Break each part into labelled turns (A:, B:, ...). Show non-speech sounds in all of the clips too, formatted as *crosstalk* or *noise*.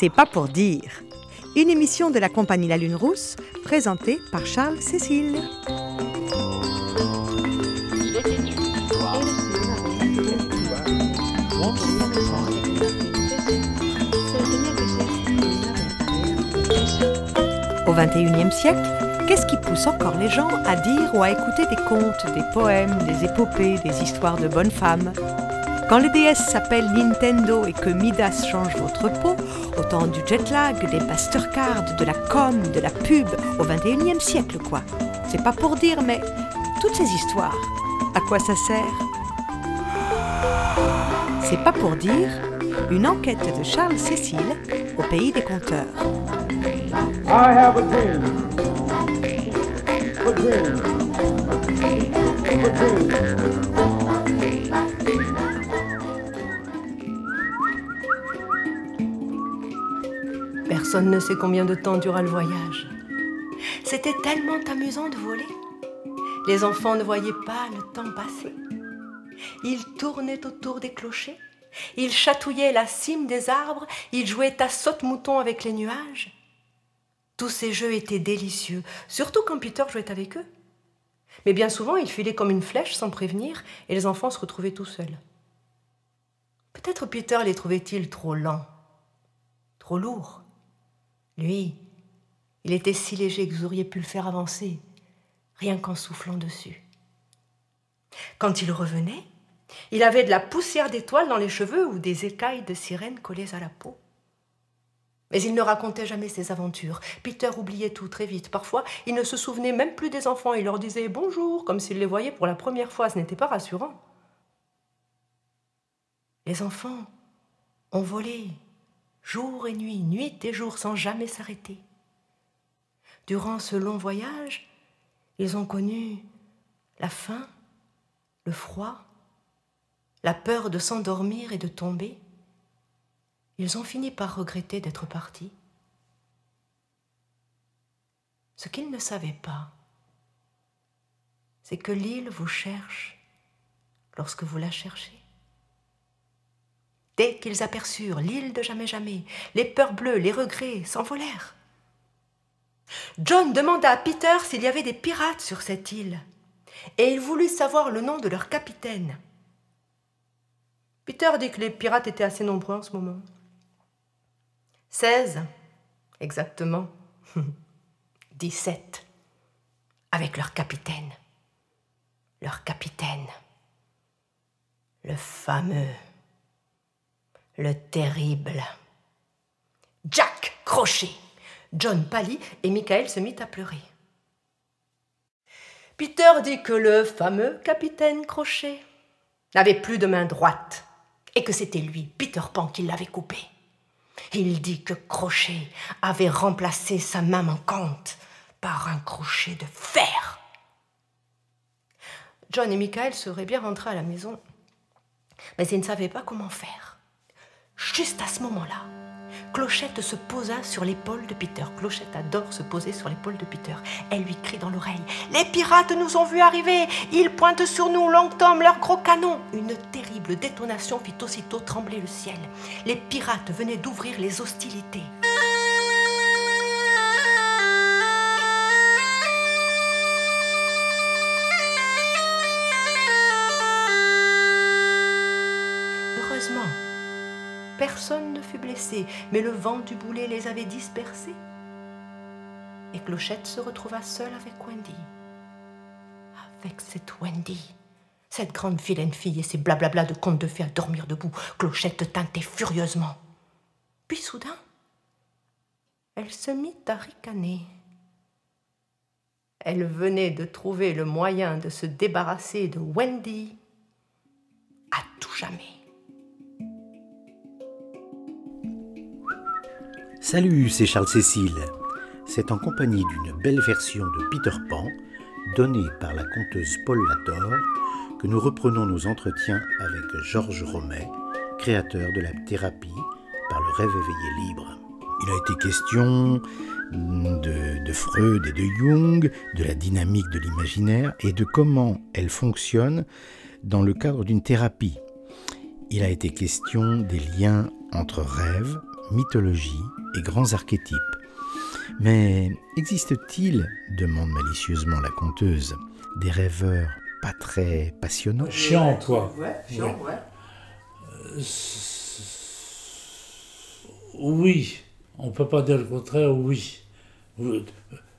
A: C'est pas pour dire. Une émission de la compagnie La Lune Rousse, présentée par Charles Cécile. Au XXIe siècle, qu'est-ce qui pousse encore les gens à dire ou à écouter des contes, des poèmes, des épopées, des histoires de bonnes femmes? Quand le DS s'appelle Nintendo et que Midas change votre peau, autant du jet lag, des Mastercard, de la com, de la pub, au XXIe siècle quoi. C'est pas pour dire, mais toutes ces histoires, à quoi ça sert? C'est pas pour dire une enquête de Charles Cécile au pays des conteurs.
B: Personne ne sait combien de temps dura le voyage. C'était tellement amusant de voler. Les enfants ne voyaient pas le temps passer. Ils tournaient autour des clochers, ils chatouillaient la cime des arbres, ils jouaient à saute-mouton avec les nuages. Tous ces jeux étaient délicieux, surtout quand Peter jouait avec eux. Mais bien souvent, il filait comme une flèche sans prévenir, et les enfants se retrouvaient tout seuls. Peut-être Peter les trouvait-il trop lents, trop lourds. Lui, il était si léger que vous auriez pu le faire avancer, rien qu'en soufflant dessus. Quand il revenait, il avait de la poussière d'étoiles dans les cheveux ou des écailles de sirène collées à la peau. Mais il ne racontait jamais ses aventures. Peter oubliait tout très vite. Parfois, il ne se souvenait même plus des enfants. Il leur disait bonjour, comme s'il les voyait pour la première fois. Ce n'était pas rassurant. Les enfants ont volé jour et nuit, nuit et jour, sans jamais s'arrêter. Durant ce long voyage, ils ont connu la faim, le froid, la peur de s'endormir et de tomber. Ils ont fini par regretter d'être partis. Ce qu'ils ne savaient pas, c'est que l'île vous cherche lorsque vous la cherchez. Dès qu'ils aperçurent l'île de jamais jamais, les peurs bleues, les regrets s'envolèrent. John demanda à Peter s'il y avait des pirates sur cette île, et il voulut savoir le nom de leur capitaine. Peter dit que les pirates étaient assez nombreux en ce moment. Seize, exactement. *laughs* Dix-sept, avec leur capitaine. Leur capitaine. Le fameux. Le terrible. Jack Crochet. John pâlit et Michael se mit à pleurer. Peter dit que le fameux capitaine Crochet n'avait plus de main droite et que c'était lui, Peter Pan, qui l'avait coupé. Il dit que Crochet avait remplacé sa main manquante par un crochet de fer. John et Michael seraient bien rentrés à la maison, mais ils ne savaient pas comment faire. Juste à ce moment-là, Clochette se posa sur l'épaule de Peter. Clochette adore se poser sur l'épaule de Peter. Elle lui crie dans l'oreille Les pirates nous ont vus arriver Ils pointent sur nous, Long Tom, leurs gros canons Une terrible détonation fit aussitôt trembler le ciel. Les pirates venaient d'ouvrir les hostilités. Personne ne fut blessé, mais le vent du boulet les avait dispersés. Et Clochette se retrouva seule avec Wendy. Avec cette Wendy, cette grande vilaine fille et ses blablabla de contes de fées à dormir debout, Clochette tintait furieusement. Puis soudain, elle se mit à ricaner. Elle venait de trouver le moyen de se débarrasser de Wendy à tout jamais.
C: Salut, c'est Charles Cécile. C'est en compagnie d'une belle version de Peter Pan, donnée par la conteuse Paul Lator, que nous reprenons nos entretiens avec Georges Romet, créateur de la thérapie par le rêve éveillé libre. Il a été question de, de Freud et de Jung, de la dynamique de l'imaginaire et de comment elle fonctionne dans le cadre d'une thérapie. Il a été question des liens entre rêve, mythologie et grands archétypes. Mais existe-t-il, demande malicieusement la conteuse, des rêveurs pas très passionnants?
D: Chiant, toi.
B: Ouais,
D: chiant, Oui, on peut pas dire le contraire, oui.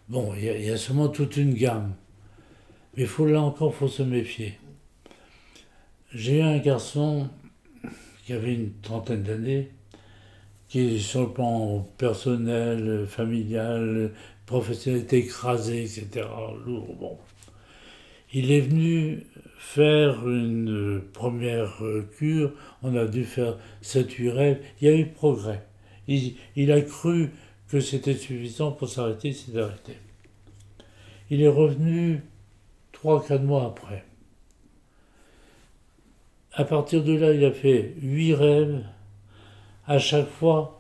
D: Bon, il y, a seulement toute une gamme. Mais faut, là encore, faut se méfier. J'ai eu un garçon qui avait une trentaine d'années, qui, sur le plan personnel, familial, professionnel, était écrasé, etc. Lourd, bon. Il est venu faire une première cure, on a dû faire 7-8 rêves, il y a eu progrès. Il, il a cru que c'était suffisant pour s'arrêter, il s'est arrêté. Il est revenu 3-4 mois après. À partir de là, il a fait 8 rêves. À chaque fois,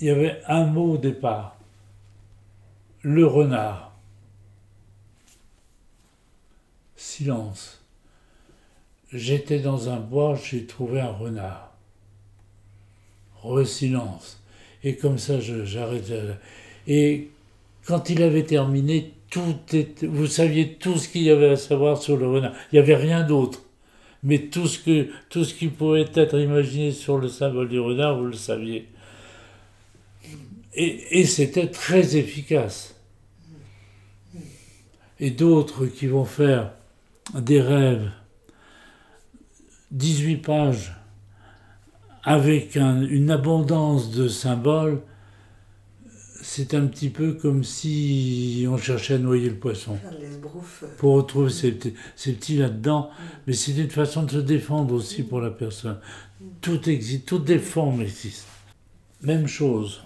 D: il y avait un mot au départ. Le renard. Silence. J'étais dans un bois, j'ai trouvé un renard. Re-silence. Et comme ça, j'arrêtais. Et quand il avait terminé, tout était, vous saviez tout ce qu'il y avait à savoir sur le renard. Il n'y avait rien d'autre. Mais tout ce, qui pouvait être imaginé sur le symbole du renard, vous le saviez. Et, et c'était très efficace. Et d'autres qui vont faire des rêves, 18 pages, avec une abondance de symboles, c'est un petit peu comme si on cherchait à noyer le poisson. Pour retrouver ces petits, là-dedans. Mais c'est une façon de se défendre aussi pour la personne. Tout existe, toutes les formes existent. Même chose,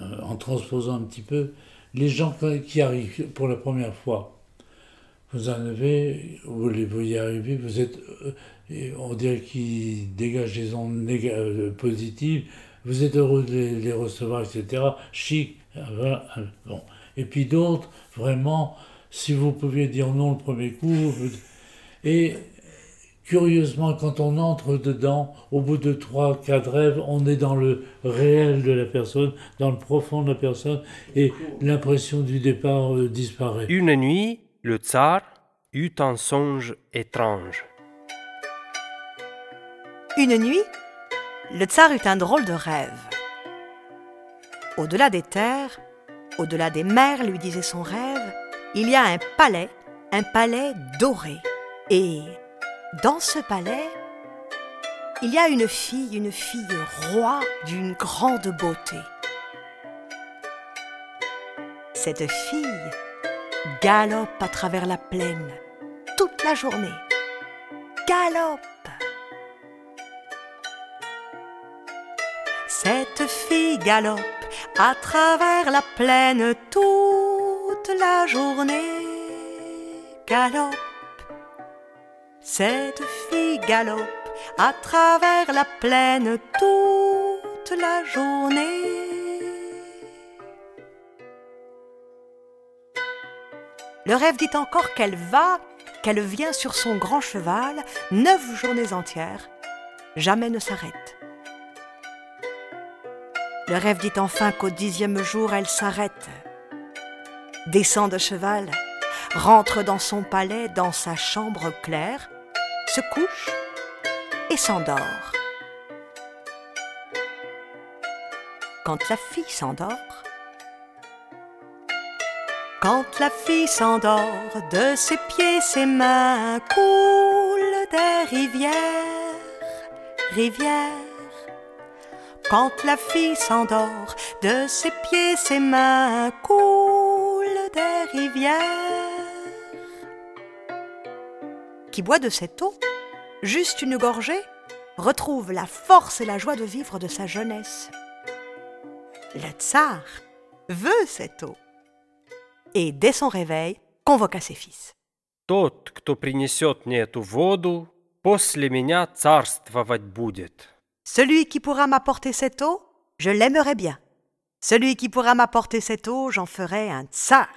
D: euh, en transposant un petit peu, les gens qui arrivent pour la première fois, vous en avez, vous les y arriver, vous êtes, euh, on dirait qu'ils dégagent des ondes euh, positives, vous êtes heureux de les, recevoir, etc. Chic, euh, bon. Et puis d'autres, vraiment, si vous pouviez dire non le premier coup, et curieusement, quand on entre dedans, au bout de trois, quatre rêves, on est dans le réel de la personne, dans le profond de la personne, et l'impression du départ disparaît.
E: Une nuit, le tsar eut un songe étrange.
A: Une nuit, le tsar eut un drôle de rêve. Au-delà des terres, au-delà des mers, lui disait son rêve, il y a un palais, un palais doré. Et dans ce palais, il y a une fille, une fille roi d'une grande beauté. Cette fille galope à travers la plaine toute la journée. Galope. Cette fille galope à travers la plaine toute la journée. Galope. Cette fille galope à travers la plaine toute la journée. Le rêve dit encore qu'elle va, qu'elle vient sur son grand cheval neuf journées entières, jamais ne s'arrête. Le rêve dit enfin qu'au dixième jour elle s'arrête, descend de cheval, rentre dans son palais, dans sa chambre claire, se couche et s'endort. Quand la fille s'endort, quand la fille s'endort, de ses pieds ses mains coulent des rivières, rivières. Quand la fille s'endort, de ses pieds ses mains coulent des rivières. Qui boit de cette eau, juste une gorgée, retrouve la force et la joie de vivre de sa jeunesse. Le tsar veut cette eau et dès son réveil, convoqua ses fils.
E: Тот, кто принесет мне эту воду, после меня царствовать будет.
A: Celui qui pourra m'apporter cette eau, je l'aimerai bien. Celui qui pourra m'apporter cette eau, j'en ferai un tsar.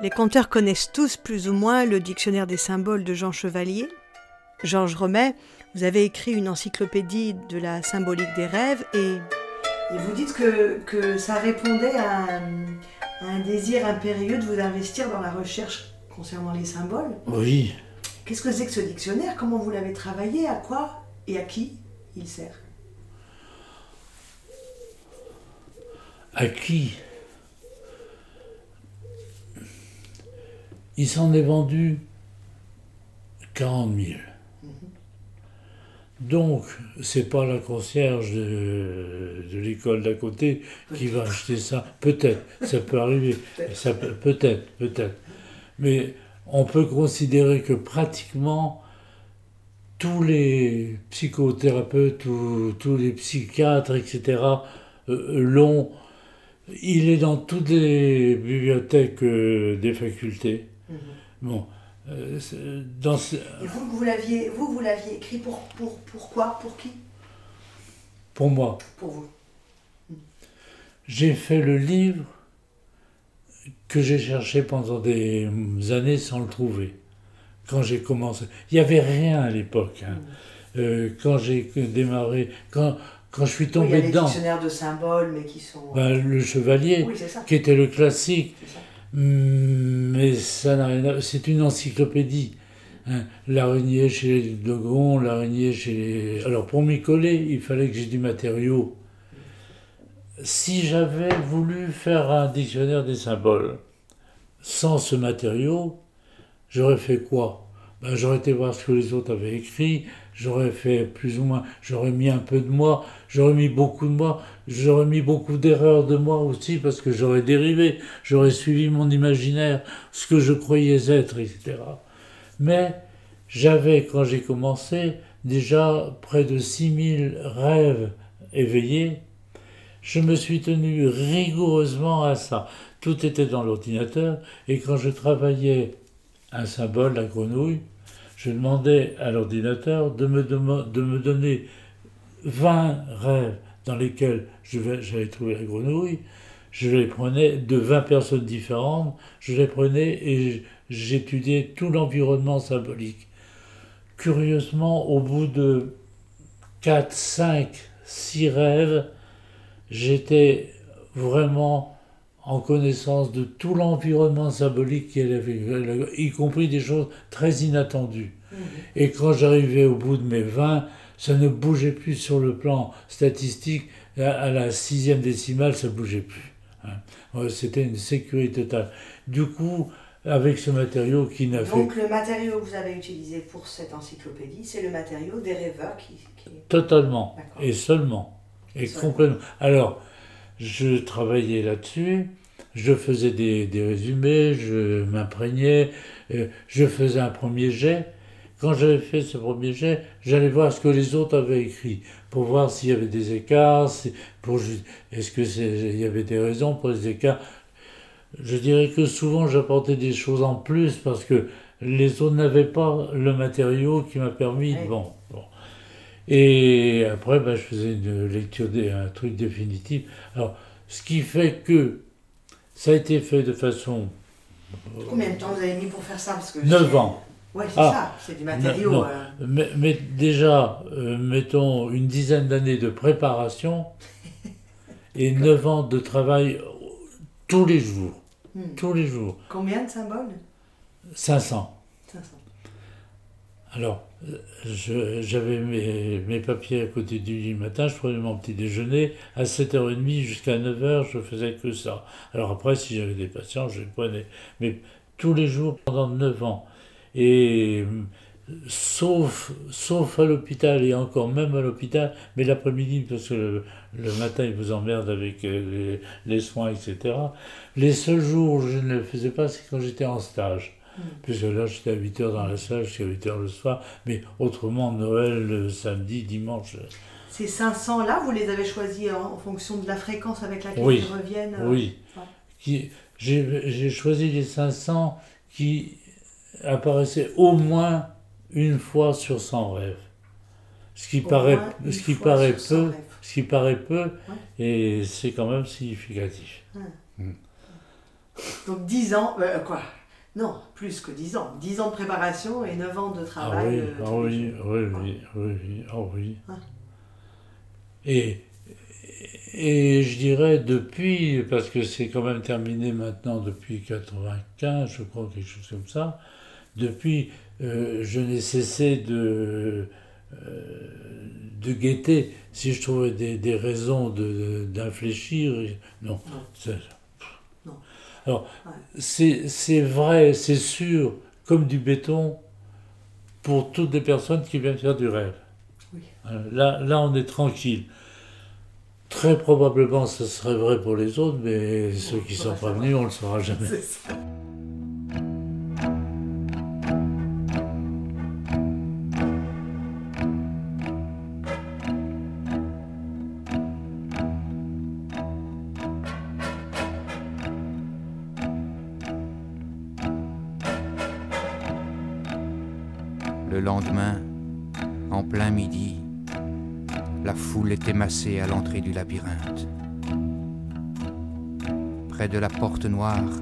A: Les conteurs connaissent tous plus ou moins le dictionnaire des symboles de Jean Chevalier. Georges Remet vous avez écrit une encyclopédie de la symbolique des rêves et, vous dites que, que ça répondait à un, à un, désir impérieux de vous investir dans la recherche concernant les symboles.
D: Oui.
A: Qu'est-ce que c'est que ce dictionnaire? Comment vous l'avez travaillé? À quoi et à qui il sert?
D: À qui? Il s'en est vendu 40 000. Donc, c'est pas la concierge de, de l'école d'à côté qui va acheter ça. Peut-être, ça peut arriver. Ça peut, peut-être, peut-être. Mais on peut considérer que pratiquement tous les psychothérapeutes ou tous les psychiatres, etc., euh, l'ont. Il est dans toutes les bibliothèques euh, des facultés.
A: Mhm.
D: Bon. Euh, dans ce...
A: Et vous, vous l'aviez, vous, vous l'aviez écrit pour, pour, pourquoi Pour qui?
D: Pour moi.
A: Pour vous.
D: J'ai fait le livre que j'ai cherché pendant des années sans le trouver. Quand j'ai commencé. Il n'y avait rien à l'époque. Hein. Euh, quand j'ai démarré. Quand, quand je suis tombé
A: oui, il y a
D: dedans.
A: des dictionnaires de symboles, mais qui sont.
D: Ben, le Chevalier,
A: Oui,
D: qui était le classique.
A: C'est ça.
D: Mais ça n'a rien à... C'est une encyclopédie. Hein. L'araignée chez les Dogons, l'araignée chez les... Alors pour m'y coller, il fallait que j'ai du matériau. Si j'avais voulu faire un dictionnaire des symboles sans ce matériau, j'aurais fait quoi? Ben, J'aurais été voir ce que les autres avaient écrit, j'aurais fait plus ou moins, j'aurais mis un peu de moi, j'aurais mis beaucoup de moi, j'aurais mis beaucoup d'erreurs de moi aussi parce que j'aurais dérivé, j'aurais suivi mon imaginaire, ce que je croyais être, etc. Mais j'avais, quand j'ai commencé, déjà près de 6000 rêves éveillés. Je me suis tenu rigoureusement à ça. Tout était dans l'ordinateur et quand je travaillais un symbole, la grenouille, je demandais à l'ordinateur de me, de me donner 20 rêves dans lesquels j'allais trouver la grenouille. Je les prenais de 20 personnes différentes, je les prenais et j'étudiais tout l'environnement symbolique. Curieusement, au bout de 4, 5, 6 rêves, j'étais vraiment en connaissance de tout l'environnement symbolique qu'elle avait, y compris des choses très inattendues. Mmh. Et quand j'arrivais au bout de mes 20, ça ne bougeait plus sur le plan statistique. À la sixième décimale, ça ne bougeait plus. Hein. C'était une sécurité totale. Du coup, avec ce matériau qui n'a fait...
A: Donc le matériau que vous avez utilisé pour cette encyclopédie, c'est le matériau des rêveurs qui... qui...
D: Totalement. Et seulement. Et seulement. complètement. Alors, je travaillais là-dessus, je faisais des, des résumés, je m'imprégnais, euh, je faisais un premier jet. Quand j'avais fait ce premier jet, j'allais voir ce que les autres avaient écrit, pour voir s'il y avait des écarts, si, pour est-ce que c'est, il y avait des raisons pour les écarts. Je dirais que souvent j'apportais des choses en plus parce que les autres n'avaient pas le matériau qui m'a permis. Bon, bon. Et après, ben, je faisais une lecture, un truc définitif. Alors, ce qui fait que ça a été fait de façon.
A: Combien de temps vous avez mis pour faire ça Parce que
D: 9 ans.
A: Oui, c'est
D: Ah.
A: ça, c'est du matériau.
D: Non,
A: euh,
D: mais, mais déjà, euh, mettons une dizaine d'années de préparation *laughs* et 9 ans de travail tous les jours.
A: hmm.
D: Tous les jours.
A: Combien de symboles?
D: 500.
A: 500.
D: Alors, euh, j'avais mes, mes papiers à côté du lit le matin, je prenais mon petit déjeuner. À 7h30 jusqu'à 9h, je faisais que ça. Alors après, si j'avais des patients, je les prenais. Mais tous les jours pendant 9 ans. Et sauf, sauf à l'hôpital, et encore même à l'hôpital, mais l'après-midi, parce que le, le matin, ils vous emmerdent avec euh, les, les soins, etc. Les seuls jours où je ne le faisais pas, c'est quand j'étais en stage. Puisque là, j'étais à 8 heures dans la salle, jusqu'à 8 heures le soir. Mais autrement, Noël, le samedi, dimanche.
A: Ces 500 là, vous les avez choisis en, fonction de la fréquence avec laquelle
D: Oui.
A: ils reviennent euh,
D: Oui.
A: ouais.
D: Qui- J'ai choisi les 500 qui apparaissaient au moins une fois sur 100 rêves. Ce qui
A: Au
D: paraît, ce qui paraît
A: sur 100
D: peu, ce qui paraît peu, et c'est quand même significatif.
A: Donc 10 ans, euh, quoi Non, plus que 10 ans. 10 ans de préparation et 9 ans de
D: Ah
A: travail.
D: oui,
A: euh,
D: ah
A: les
D: oui, oui, oui, oui, oui, ah oui.
A: Ouais.
D: Et, et je dirais depuis, parce que c'est quand même terminé maintenant depuis 95, je crois, quelque chose comme ça, depuis, euh, je n'ai cessé de, euh, de guetter si je trouvais des, des raisons de- d'infléchir. et- Non,
A: Non.
D: c'est-. Alors,
A: Ouais.
D: c'est vrai, c'est sûr, comme du béton, pour toutes les personnes qui viennent faire du rêve.
A: Oui.
D: Euh, Là, là, on est tranquille. Très probablement, ce serait vrai pour les autres, mais ceux qui
A: on *laughs*
D: sont pas venus, on le saura jamais.
F: À l'entrée du labyrinthe. Près de la porte noire,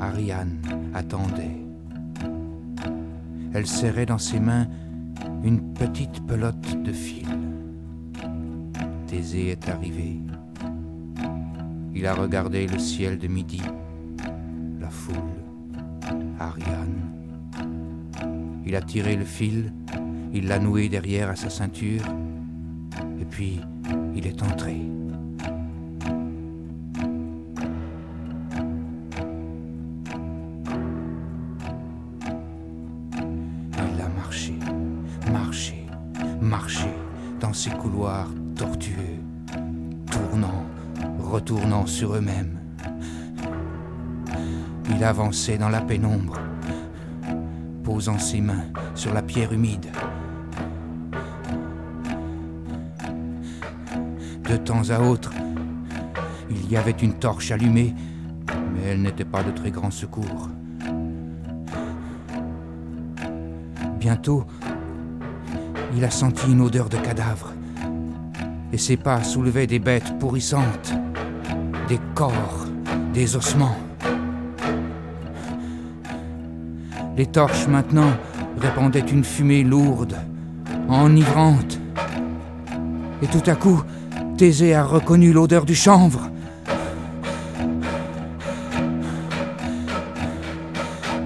F: Ariane attendait. Elle serrait dans ses mains une petite pelote de fil. Thésée est arrivé. Il a regardé le ciel de midi, la foule, Ariane. Il a tiré le fil, il l'a noué derrière à sa ceinture, et puis il a marché, marché, marché dans ces couloirs tortueux, tournant, retournant sur eux-mêmes. Il avançait dans la pénombre, posant ses mains sur la pierre humide. De temps à autre, il y avait une torche allumée, mais elle n'était pas de très grand secours. Bientôt, il a senti une odeur de cadavre, et ses pas soulevaient des bêtes pourrissantes, des corps, des ossements. Les torches maintenant répandaient une fumée lourde, enivrante. Et tout à coup, Thésée a reconnu l'odeur du chanvre.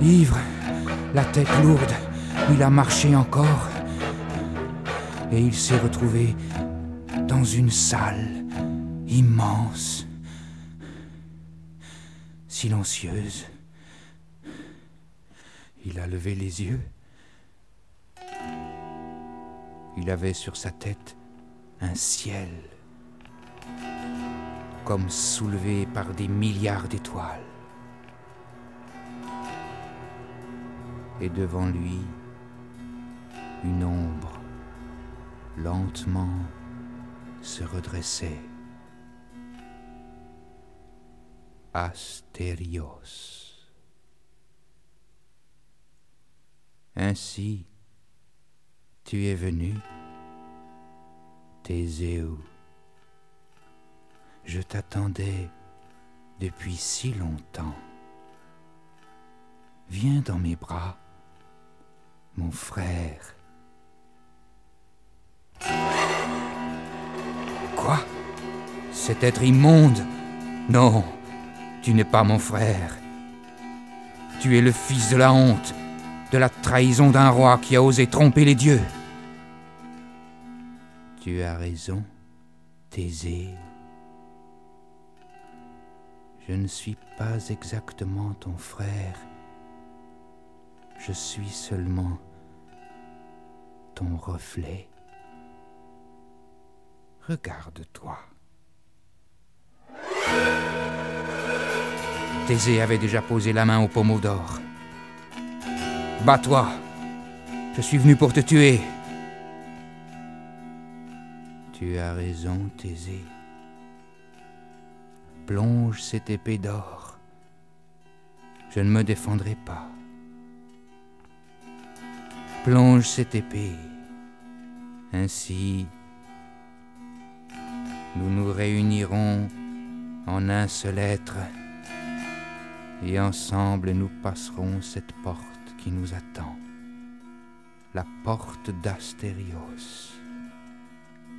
F: Ivre, la tête lourde, il a marché encore. Et il s'est retrouvé dans une salle immense, silencieuse. Il a levé les yeux. Il avait sur sa tête un ciel, comme soulevé par des milliards d'étoiles. Et devant lui, une ombre lentement se redressait. Astérios. Ainsi, tu es venu. Je t'attendais depuis si longtemps. Viens dans mes bras, mon frère. Quoi? Cet être immonde? Non, tu n'es pas mon frère. Tu es le fils de la honte, de la trahison d'un roi qui a osé tromper les dieux. Tu as raison, Thésée. Je ne suis pas exactement ton frère. Je suis seulement ton reflet. Regarde-toi. Thésée avait déjà posé la main au pommeau d'or. Bats-toi. Je suis venu pour te tuer. Tu as raison, Thésée. Plonge cette épée d'or. Je ne me défendrai pas. Plonge cette épée. Ainsi, nous nous réunirons en un seul être. et ensemble nous passerons cette porte qui nous attend, la porte d'Astérios,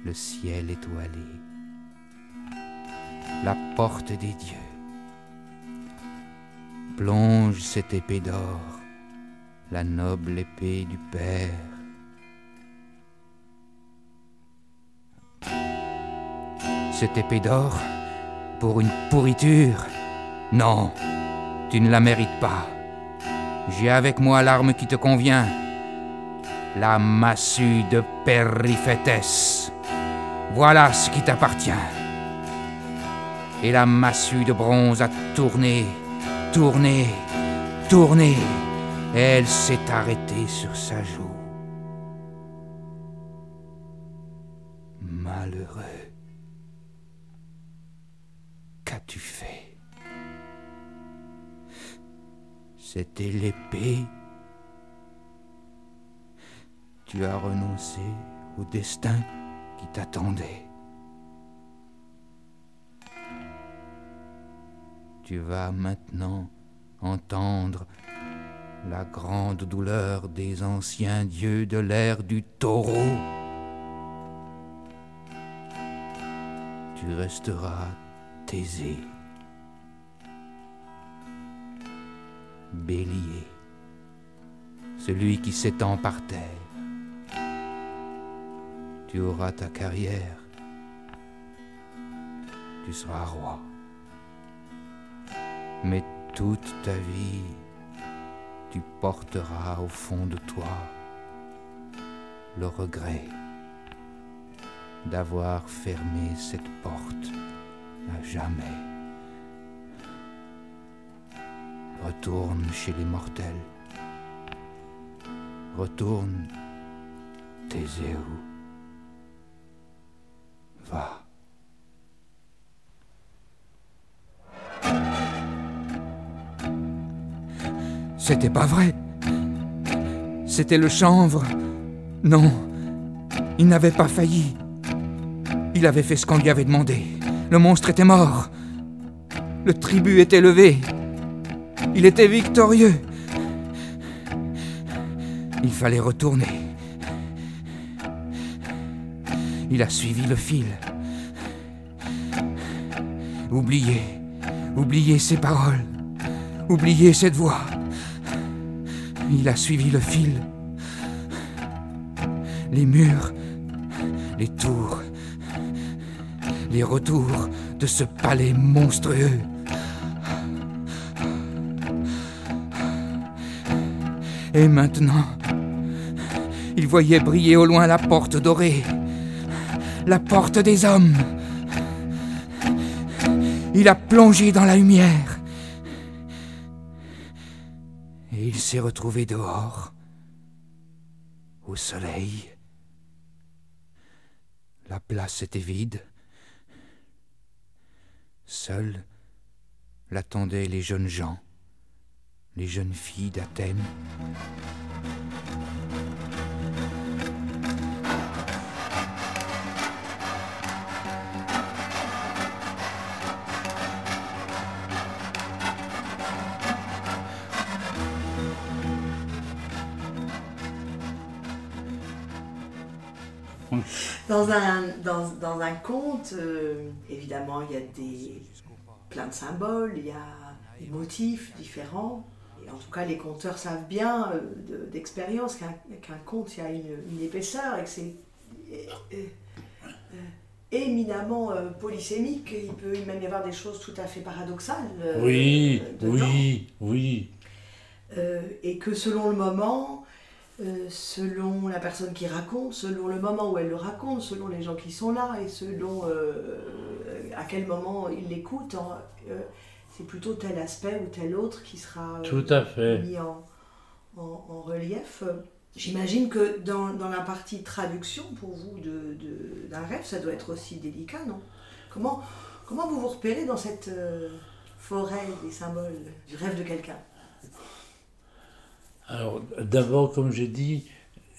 F: le ciel étoilé, la porte des dieux. Plonge cette épée d'or, la noble épée du Père. Cette épée d'or pour une pourriture? Non, tu ne la mérites pas. J'ai avec moi l'arme qui te convient. La massue de Périphétès. Voilà ce qui t'appartient. Et la massue de bronze a tourné, tourné, tourné. Elle s'est arrêtée sur sa joue. Malheureux. Qu'as-tu fait? C'était l'épée. Tu as renoncé au destin qui t'attendait. Tu vas maintenant entendre la grande douleur des anciens dieux de l'ère du taureau. Tu resteras taisé. Bélier, celui qui s'étend par terre. Tu auras ta carrière, tu seras roi. Mais toute ta vie, tu porteras au fond de toi le regret d'avoir fermé cette porte à jamais. Retourne chez les mortels. Retourne, Thésée. Va. C'était pas vrai. C'était le chanvre. Non, il n'avait pas failli. Il avait fait ce qu'on lui avait demandé. Le monstre était mort. Le tribut était levé. Il était victorieux. Il fallait retourner. Il a suivi le fil. Oubliez, oubliez ses paroles, oubliez cette voix. Il a suivi le fil. Les murs, les tours, les retours de ce palais monstrueux. Et maintenant, il voyait briller au loin la porte dorée, la porte des hommes. Il a plongé dans la lumière. S'est retrouvé dehors, au soleil. La place était vide. Seuls l'attendaient les jeunes gens, les jeunes filles d'Athènes.
A: Dans un, dans, dans un conte, euh, évidemment, il y a des, plein de symboles, il y a des motifs différents. Et en tout cas, les conteurs savent bien euh, d'expérience qu'un conte, il y a une, une épaisseur et que c'est euh, éminemment polysémique. Il peut même y avoir des choses tout à fait paradoxales.
D: oui, oui, oui.
A: et que selon le moment, euh, selon la personne qui raconte, selon le moment où elle le raconte, selon les gens qui sont là et selon euh, à quel moment ils l'écoutent. Euh, c'est plutôt tel aspect ou tel autre qui sera
D: Tout à fait.
A: mis en, en, relief. J'imagine que dans, dans, la partie traduction, pour vous, d'un de, d'un rêve, ça doit être aussi délicat, non? Comment, comment vous vous repérez dans cette forêt des symboles du rêve de quelqu'un?
D: Alors, d'abord, comme j'ai dit,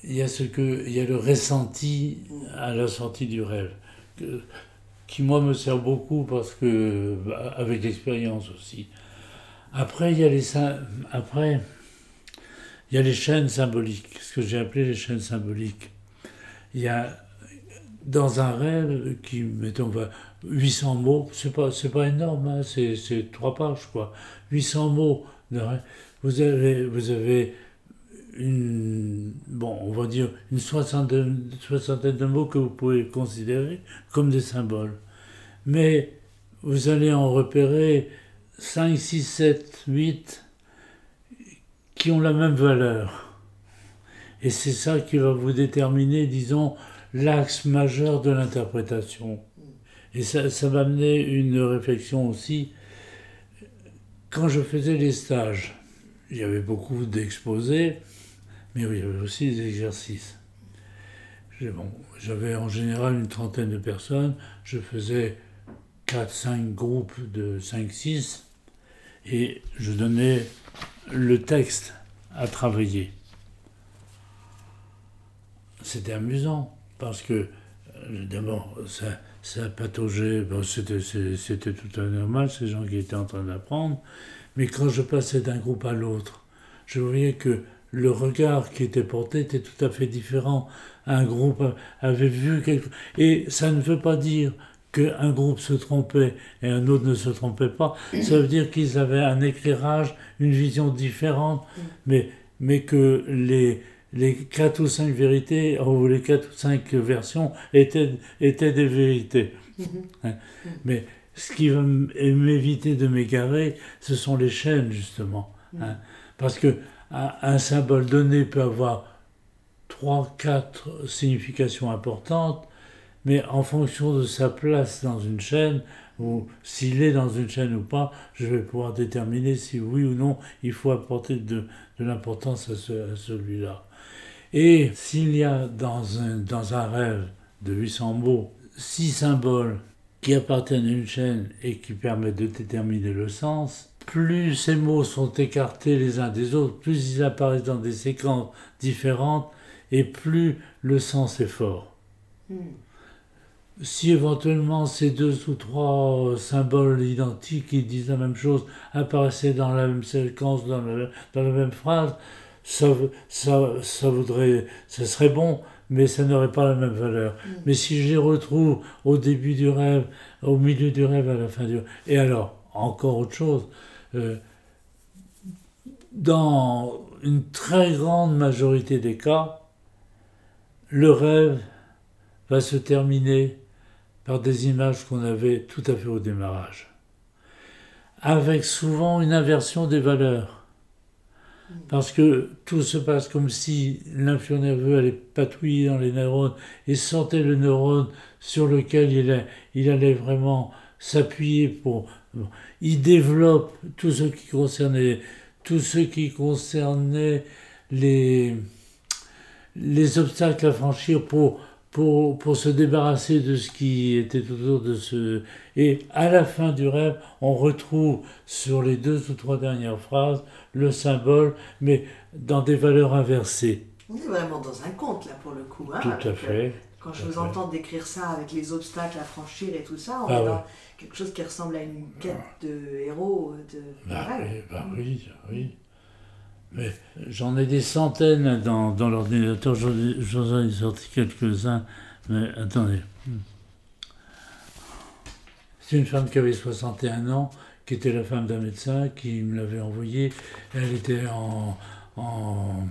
D: il y a ce que, il y a le ressenti à la sortie du rêve, qui moi me sert beaucoup parce que, avec l'expérience aussi. Après, il y a les, après, il y a les chaînes symboliques, ce que j'ai appelé les chaînes symboliques. Il y a dans un rêve qui, mettons, 800 mots, c'est pas, pas énorme, hein, c'est, c'est trois pages, quoi. 800 mots de rêve. Vous avez, vous avez une, bon, on va dire une soixantaine, de mots que vous pouvez considérer comme des symboles. Mais vous allez en repérer 5, 6, 7, 8 qui ont la même valeur. Et c'est ça qui va vous déterminer, disons, l'axe majeur de l'interprétation. Et ça, ça m'a amené une réflexion aussi. Quand je faisais les stages, il y avait beaucoup d'exposés, mais il y avait aussi des exercices. Bon, J'avais en général une trentaine de personnes, je faisais 4-5 groupes de 5-6, et je donnais le texte à travailler. C'était amusant parce que euh, d'abord ça, ça pataugeait, bon, c'était, c'était tout à normal, ces gens qui étaient en train d'apprendre, mais quand je passais d'un groupe à l'autre, je voyais que le regard qui était porté était tout à fait différent. Un groupe avait vu quelque chose. Et ça ne veut pas dire qu'un groupe se trompait et un autre ne se trompait pas. Ça veut dire qu'ils avaient un éclairage, une vision différente, mais, mais que les, les quatre ou cinq vérités, ou les quatre ou cinq versions étaient, étaient des vérités. Mm-hmm. Hein? Mais ce qui va m'éviter de m'égarer, ce sont les chaînes, justement. Hein. Parce que un symbole donné peut avoir trois, quatre significations importantes, mais en fonction de sa place dans une chaîne, ou s'il est dans une chaîne ou pas, je vais pouvoir déterminer si oui ou non il faut apporter de, l'importance à, celui-là. Et s'il y a dans un, dans un rêve de 800 mots six symboles qui appartiennent à une chaîne et qui permettent de déterminer le sens, plus ces mots sont écartés les uns des autres, plus ils apparaissent dans des séquences différentes et plus le sens est fort. Hmm. Si éventuellement ces deux ou trois symboles identiques qui disent la même chose apparaissaient dans la même séquence, dans la, dans la même phrase, ça, ça, ça, voudrait, ça serait bon, mais ça n'aurait pas la même valeur. Hmm. Mais si je les retrouve au début du rêve, au milieu du rêve, à la fin du rêve, et alors, encore autre chose, euh, dans une très grande majorité des cas, le rêve va se terminer par des images qu'on avait tout à fait au démarrage, avec souvent une inversion des valeurs. Parce que tout se passe comme si l'influent nerveux allait patouiller dans les neurones et sentait le neurone sur lequel il, il allait vraiment s'appuyer pour il développe tout ce qui concernait, tout ce qui concernait les, les obstacles à franchir pour, pour, pour se débarrasser de ce qui était autour de ce... Et à la fin du rêve, on retrouve sur les deux ou trois dernières phrases le symbole, mais dans des valeurs inversées.
B: On est vraiment dans un conte, là, pour le coup. Hein,
D: tout à fait.
B: Quand je vous entends décrire ça avec les obstacles à franchir et tout ça, on ah est dans quelque chose qui ressemble à une quête de héros. De...
D: Bah, oui, bah oui, oui. J'en ai des centaines dans, dans l'ordinateur, j'en ai sorti quelques-uns, mais attendez. C'est une femme qui avait 61 ans, qui était la femme d'un médecin, qui me l'avait envoyé. Elle était en, en,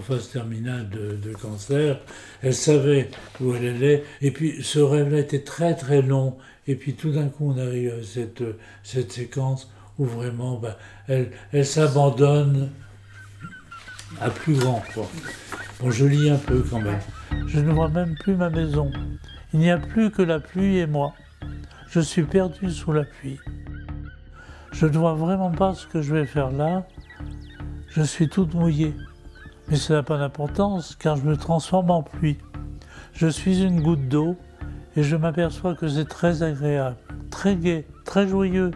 D: phase terminale de, cancer. Elle savait où elle allait. Et puis ce rêve-là était très très long. Et puis tout d'un coup, on arrive à cette, cette séquence où vraiment, ben, elle, elle s'abandonne à plus grand. Quoi. Bon, je lis un peu quand même. Je ne vois même plus ma maison. Il n'y a plus que la pluie et moi. Je suis perdu sous la pluie. Je ne vois vraiment pas ce que je vais faire là, je suis toute mouillée. Mais ça n'a pas d'importance car je me transforme en pluie. Je suis une goutte d'eau et je m'aperçois que c'est très agréable, très gai, très joyeux.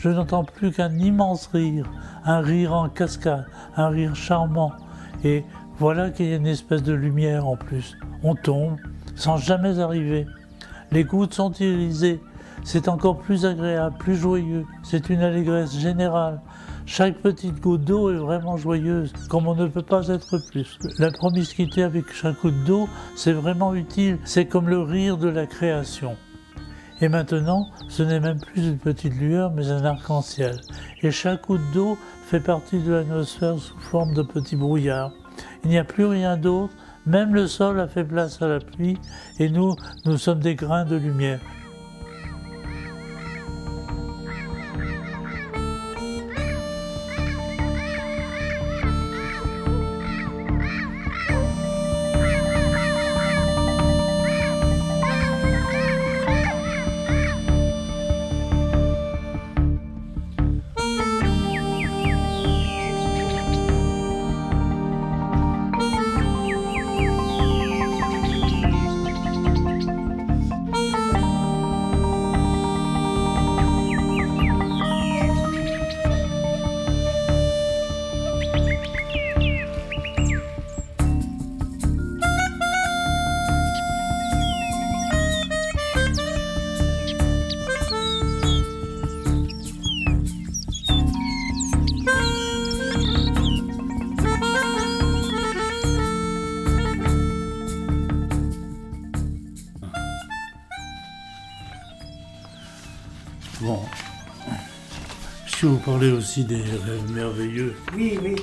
D: Je n'entends plus qu'un immense rire, un rire en cascade, un rire charmant. Et voilà qu'il y a une espèce de lumière en plus. On tombe sans jamais arriver. Les gouttes sont irisées. C'est encore plus agréable, plus joyeux. C'est une allégresse générale. Chaque petite goutte d'eau est vraiment joyeuse, comme on ne peut pas être plus. La promiscuité avec chaque goutte d'eau, c'est vraiment utile, c'est comme le rire de la création. Et maintenant, ce n'est même plus une petite lueur, mais un arc-en-ciel. Et chaque goutte d'eau fait partie de l'atmosphère sous forme de petits brouillards. Il n'y a plus rien d'autre, même le sol a fait place à la pluie, et nous, nous sommes des grains de lumière. Aussi des rêves merveilleux.
A: Oui, oui.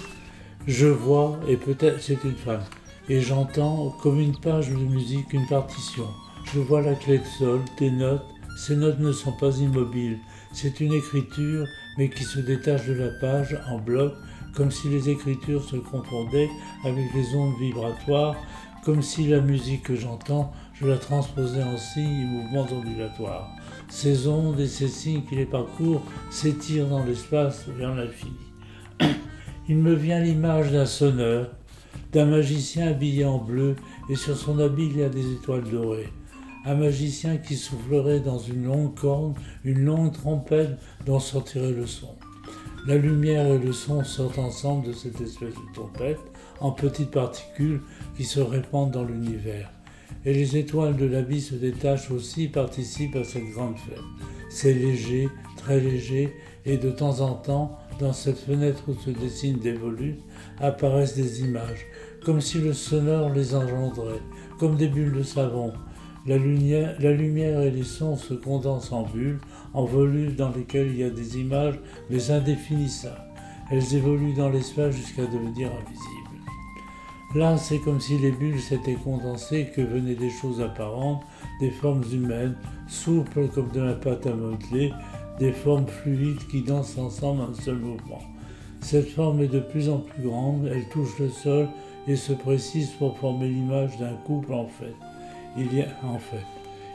D: Je vois, et peut-être c'est une femme, et j'entends comme une page de musique une partition. Je vois la clé de sol, des notes. Ces notes ne sont pas immobiles. C'est une écriture, mais qui se détache de la page en bloc, comme si les écritures se confondaient avec les ondes vibratoires, comme si la musique que j'entends, je la transposais en signes et mouvements ondulatoires. Ces ondes et ces signes qui les parcourent s'étirent dans l'espace vers l'infini. *clears throat* Il me vient l'image d'un sonneur, d'un magicien habillé en bleu, et sur son habit il y a des étoiles dorées. Un magicien qui soufflerait dans une longue corne, une longue trompette dont sortirait le son. La lumière et le son sortent ensemble de cette espèce de trompette en petites particules qui se répandent dans l'univers et les étoiles de la vie se détachent aussi, participent à cette grande fête. C'est léger, très léger, et de temps en temps, dans cette fenêtre où se dessinent des volutes, apparaissent des images, comme si le sonore les engendrait, comme des bulles de savon. La lumière, la lumière et les sons se condensent en bulles, en volutes dans lesquelles il y a des images, mais indéfinissables. Elles évoluent dans l'espace jusqu'à devenir invisibles. Là, c'est comme si les bulles s'étaient condensées, que venaient des choses apparentes, des formes humaines, souples comme de la pâte à modeler, des formes fluides qui dansent ensemble un seul mouvement. Cette forme est de plus en plus grande, elle touche le sol et se précise pour former l'image d'un couple en fait. Il y a en fait.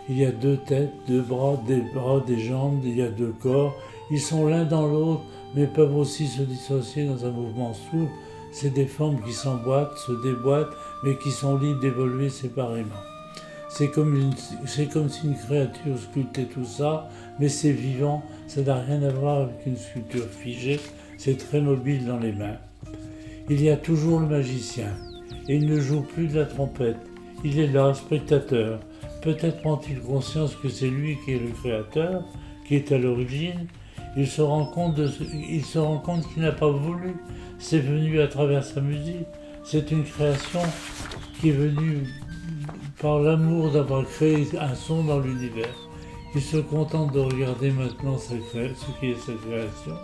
D: Il y a deux têtes, deux bras, des bras, des jambes, il y a deux corps. Ils sont l'un dans l'autre, mais peuvent aussi se dissocier dans un mouvement souple c'est des formes qui s'emboîtent, se déboîtent, mais qui sont libres d'évoluer séparément. C'est comme, si une créature sculptait tout ça, mais c'est vivant, ça n'a rien à voir avec une sculpture figée, c'est très mobile dans les mains. Il y a toujours le magicien, et il ne joue plus de la trompette, il est là, spectateur. Peut-être prend-il conscience que c'est lui qui est le créateur, qui est à l'origine, il se rend compte qu'il n'a pas voulu, c'est venu à travers sa musique. C'est une création qui est venue par l'amour d'avoir créé un son dans l'univers. Il se contente de regarder maintenant ce qui est sa création.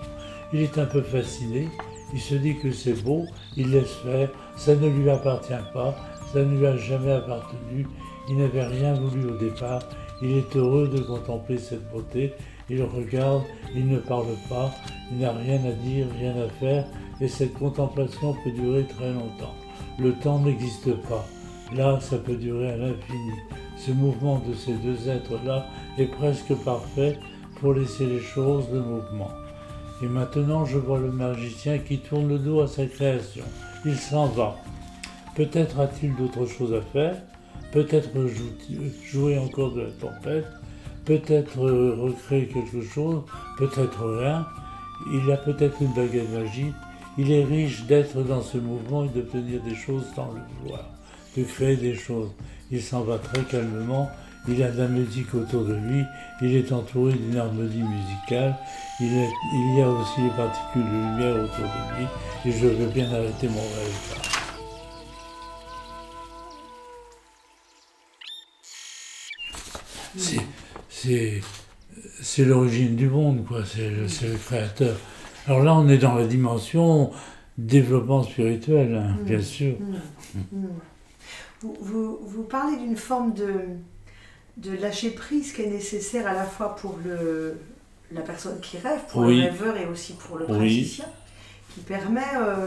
D: Il est un peu fasciné. Il se dit que c'est beau. Il laisse faire. Ça ne lui appartient pas. Ça ne lui a jamais appartenu. Il n'avait rien voulu au départ. Il est heureux de contempler cette beauté. Il regarde. Il ne parle pas. Il n'a rien à dire, rien à faire et cette contemplation peut durer très longtemps. Le temps n'existe pas. Là, ça peut durer à l'infini. Ce mouvement de ces deux êtres-là est presque parfait pour laisser les choses de mouvement. Et maintenant, je vois le magicien qui tourne le dos à sa création. Il s'en va. Peut-être a-t-il d'autres choses à faire, peut-être jouer encore de la tempête, peut-être recréer quelque chose, peut-être rien. Il a peut-être une baguette magique, il est riche d'être dans ce mouvement et d'obtenir des choses sans le vouloir, de créer des choses. Il s'en va très calmement, il a de la musique autour de lui, il est entouré d'une harmonie musicale, il, y a aussi les particules de lumière autour de lui, et je veux bien arrêter mon rêve. C'est l'origine du monde, quoi, c'est le, créateur. Alors là, on est dans la dimension développement spirituel, hein, mmh. bien sûr. Mmh.
A: Mmh. Vous, vous, parlez d'une forme de, de lâcher prise qui est nécessaire à la fois pour le, la personne qui rêve, pour le rêveur et aussi pour le praticien, qui permet, euh,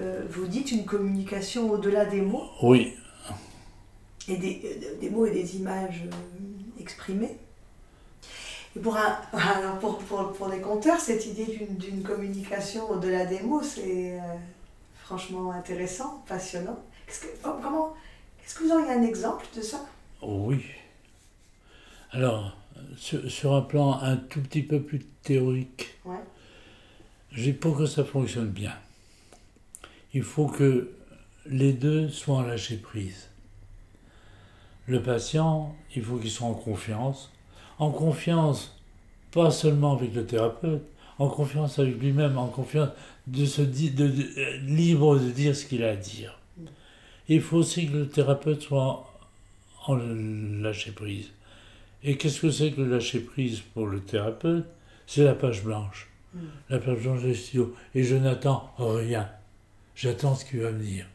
A: euh, vous dites, une communication au-delà des mots.
D: Oui.
A: Et des, euh, des mots et des images exprimées. Et pour, un, *laughs* alors pour, pour, pour les conteurs, cette idée d'une communication au-delà des mots, c'est franchement intéressant, passionnant. Est-ce que, oh, comment, est-ce que vous auriez un exemple de ça?
D: Oui. Alors, sur, un plan un tout petit peu plus théorique, ouais. pour que ça fonctionne bien, il faut que les deux soient en lâcher prise. Le patient, il faut qu'il soit en confiance. En confiance, pas seulement avec le thérapeute, en confiance avec lui-même, en confiance de se de, euh, libre de dire ce qu'il a à dire. Il faut aussi que le thérapeute soit en lâcher prise. Et qu'est-ce que c'est que le lâcher prise pour le thérapeute? C'est la page blanche. Hmm. La page blanche des stylo. Et je n'attends rien. J'attends ce qu'il va me dire.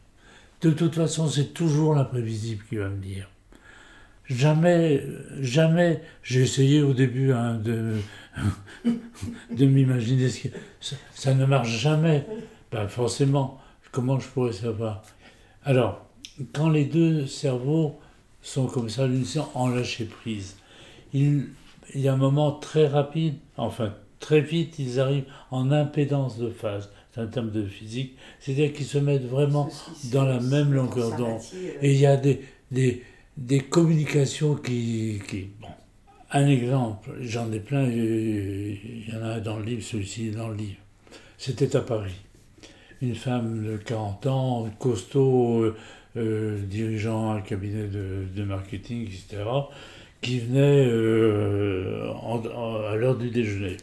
D: De toute façon, c'est toujours l'imprévisible qui va me dire. Jamais, jamais, j'ai essayé au début hein, de, *laughs* de m'imaginer ce que. Ça, ne marche jamais. Ben forcément, comment je pourrais savoir? Alors, quand les deux cerveaux sont comme ça, en lâcher prise, il, y a un moment très rapide, enfin très vite, ils arrivent en impédance de phase. C'est un terme de physique, c'est-à-dire qu'ils se mettent vraiment dans la même longueur d'onde. Et il y a des, des, des communications qui, qui bon. Un exemple, j'en ai plein, il y en a dans le livre, celui-ci dans le livre. C'était à Paris. Une femme de 40 ans, costaud, euh, euh, dirigeant un cabinet de, marketing, etc qui venait euh, à l'heure du déjeuner.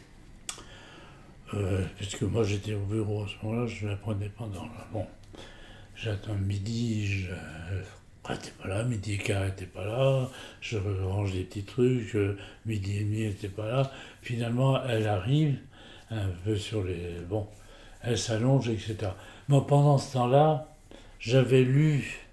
D: Puisque moi j'étais au bureau à ce moment-là, je la prenais pas dans la... Bon, j'attends midi, je n'était pas là, midi et quart n'était pas là, je range des petits trucs, euh, midi et demi n'était pas là. Finalement, elle arrive, un peu sur les... Bon, elle s'allonge, etc. Moi, pendant ce temps-là, j'avais lu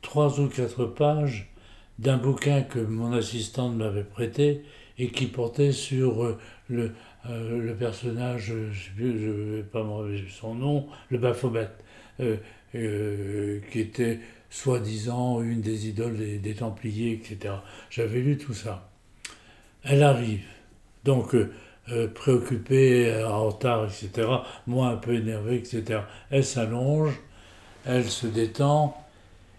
D: trois ou quatre pages d'un bouquin que mon assistante m'avait prêté et qui portait sur euh, le, euh, le personnage, je ne vais pas me rappeler son nom, le Baphomet, euh, qui était soi-disant une des idoles des, Templiers, etc. J'avais lu tout ça. Elle arrive, donc préoccupée, en retard, etc., moi un peu énervé, etc. Elle s'allonge, elle se détend,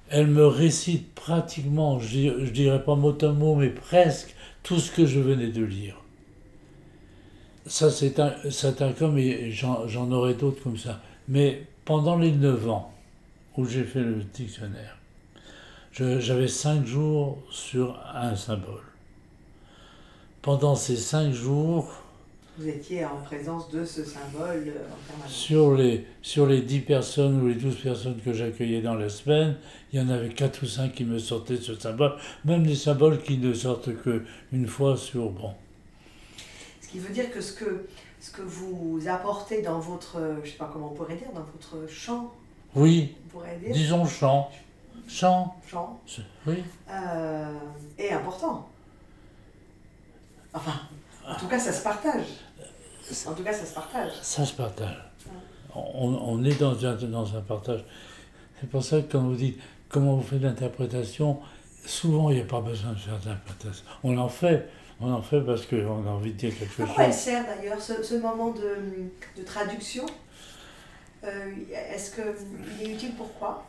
D: elle me récite pratiquement, je, dirais pas mot à mot, mais presque tout ce que je venais de lire. Ça, c'est un, un mais j'en aurais d'autres comme ça. Mais pendant les neuf ans où j'ai fait le dictionnaire, j'avais cinq jours sur un symbole. Pendant ces cinq jours,
A: vous étiez en présence de ce symbole euh, en permanence.
D: Sur les, sur les 10 personnes ou les 12 personnes que j'accueillais dans la semaine, il y en avait 4 ou 5 qui me sortaient de ce symbole, même des symboles qui ne sortent qu'une fois sur... Bon.
A: Ce qui veut dire que ce que, ce que vous apportez dans votre, je sais pas comment on pourrait dire, dans votre chant,
D: oui, disons chant, chant,
A: chant,
D: oui,
A: euh, est important. Enfin, en tout cas, ça se partage. En tout cas, ça se partage. Ça se partage.
D: On, est dans un, dans un partage. C'est pour ça que quand vous dites comment vous faites l'interprétation, souvent il n'y a pas besoin de faire d'interprétation. On en fait, on en fait parce qu'on a envie de dire quelque chose.
A: Pourquoi elle sert d'ailleurs ce, moment de, de traduction? euh, Est-ce qu'il est utile Pourquoi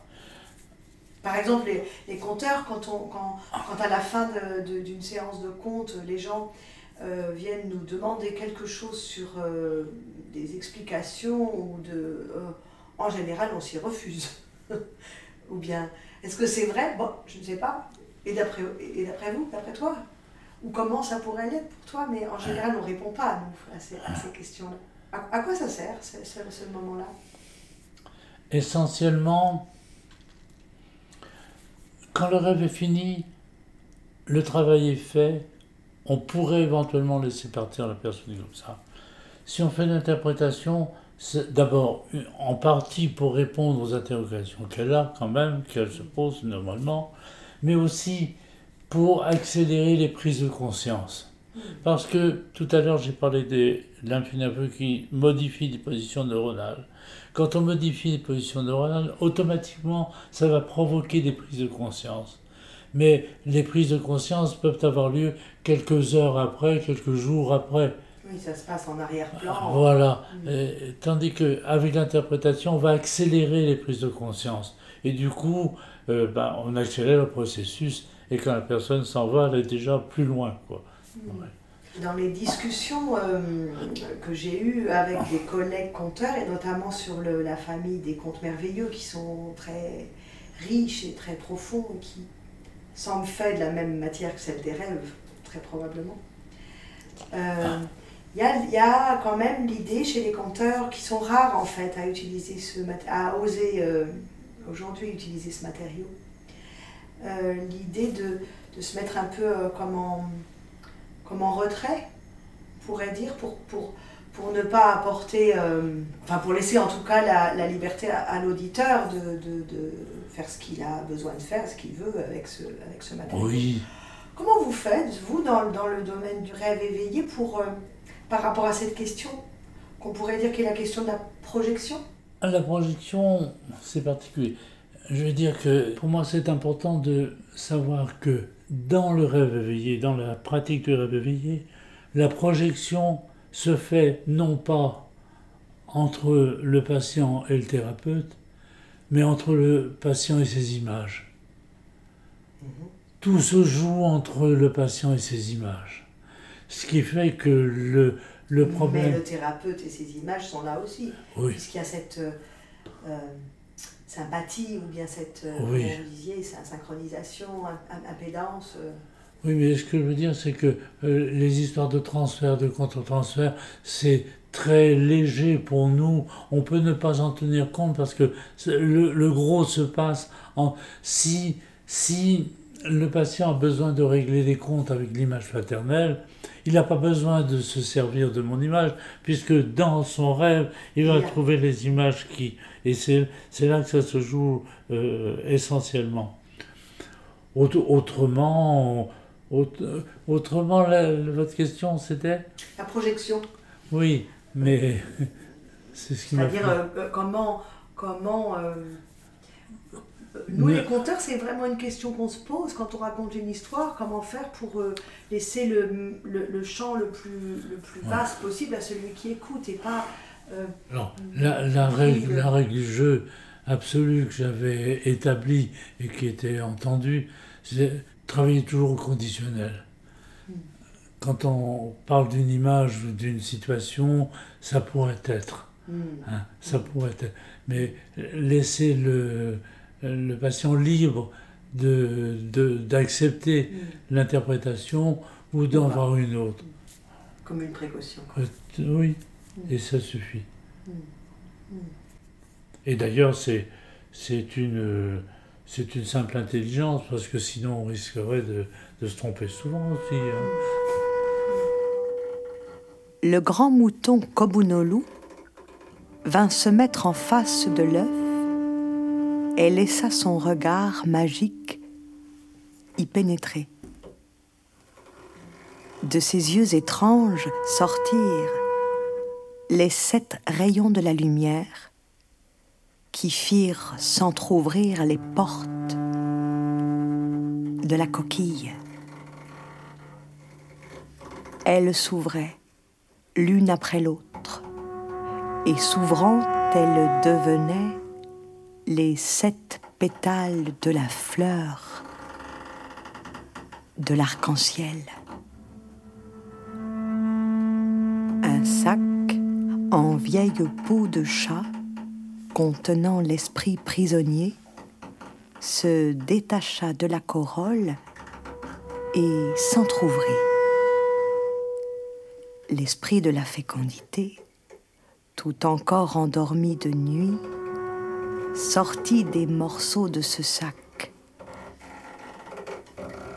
A: par exemple, les, conteurs, quand, on, quand, à la fin d'une séance de compte, les gens euh, viennent nous demander quelque chose sur euh, des explications ou de... Euh, en général, on s'y refuse. *laughs* ou bien, est-ce que c'est vrai? Bon, je ne sais pas. Et d'après vous, d'après toi? Ou comment ça pourrait l'être pour toi? Mais en général, on ne répond pas à, ces, questions-là. À, quoi ça sert, ce, ce moment-là?
D: Essentiellement, quand le rêve est fini, le travail est fait, on pourrait éventuellement laisser partir la personne comme ça. Si on fait une interprétation, d'abord en partie pour répondre aux interrogations qu'elle a quand même, qu'elle se pose normalement, mais aussi pour accélérer les prises de conscience. Parce que tout à l'heure j'ai parlé de l'infinitive qui modifie les positions neuronales. Quand on modifie les positions neuronales, automatiquement ça va provoquer des prises de conscience. Mais les prises de conscience peuvent avoir lieu quelques heures après, quelques jours après.
A: Oui, ça se passe en arrière-plan.
D: Voilà. Mm. tandis qu'avec l'interprétation, on va accélérer les prises de conscience. Et du coup, euh, ben, on accélère le processus. Et quand la personne s'en va, elle est déjà plus loin. Quoi.
A: Dans les discussions euh, que j'ai eues avec des collègues conteurs, et notamment sur le, la famille des contes merveilleux qui sont très riches et très profonds, et qui semblent faits de la même matière que celle des rêves, très probablement. Euh, il y a, quand même l'idée chez les conteurs, qui sont rares en fait à utiliser ce à oser euh, aujourd'hui utiliser ce matériau, l'idée de, de, se mettre un peu comme, en, comme en retrait, on pourrait dire, pour, pour, pour ne pas apporter, enfin pour laisser en tout cas la, la liberté à, l'auditeur de, de, de, faire ce qu'il a besoin de faire, ce qu'il veut avec ce, avec ce matériau.
D: Oui.
A: Comment vous faites, vous, dans, dans le domaine du rêve éveillé, pour par rapport à cette question qu'on pourrait dire qu'est la question de la projection?
D: Ah, La projection, c'est particulier. Je veux dire que pour moi, c'est important de savoir que dans le rêve éveillé, dans la pratique du rêve éveillé, la projection se fait non pas entre le patient et le thérapeute, mais entre le patient et ses images. Tout se joue entre le patient et ses images. Ce qui fait que le, le problème...
A: Mais le thérapeute et ses images sont là aussi. Oui. Puisqu'il y a cette euh, euh, sympathie ou bien cette, euh, oui. vous disiez, synchronisation, impédance.
D: Oui, mais ce que je veux dire, c'est que les histoires de transfert, de contre-transfert, c'est très léger pour nous. On peut ne pas en tenir compte parce que le, le gros se passe en... Si, si le patient a besoin de régler des comptes avec l'image paternelle, il n'a pas besoin de se servir de mon image, puisque dans son rêve, il va trouver les images qui... Et c'est là que ça se joue euh, essentiellement. Autrement, autrement votre question, c'était?
A: La projection.
D: Oui, mais *laughs* c'est ce qui m'a
A: C'est-à-dire euh, euh, comment... comment nous, les conteurs, c'est vraiment une question qu'on se pose quand on raconte une histoire. Comment faire pour euh, laisser le, le, champ le plus, le plus vaste possible à celui qui écoute et pas.
D: Euh, non, la, la, règle, la règle du jeu absolue que j'avais établie et qui était entendue, c'est travailler toujours au conditionnel. Hmm. Quand on parle d'une image ou d'une situation, ça pourrait être. Hmm. Hein, ça pourrait être. Mais laisser le le patient libre d'accepter de, d'accepter mm. l'interprétation ou d'en voir une autre.
A: Comme une précaution.
D: Euh, oui, mm. et ça suffit. Mm. Et d'ailleurs, c'est une, c'est une simple intelligence, parce que sinon on risquerait de, de se tromper souvent aussi. Hein.
A: Le grand mouton Kobunolu vint se mettre en face de l'œuf et laissa son regard magique y pénétrer. De ses yeux étranges sortirent les sept rayons de la lumière qui firent s'entr'ouvrir les portes de la coquille. Elles s'ouvraient l'une après l'autre, et s'ouvrant, elles devenaient les sept pétales de la fleur de l'arc-en-ciel. Un sac en vieille peau de chat contenant l'esprit prisonnier se détacha de la corolle
B: et s'entr'ouvrit. L'esprit de la fécondité, tout encore endormi de nuit, sortit des morceaux de ce sac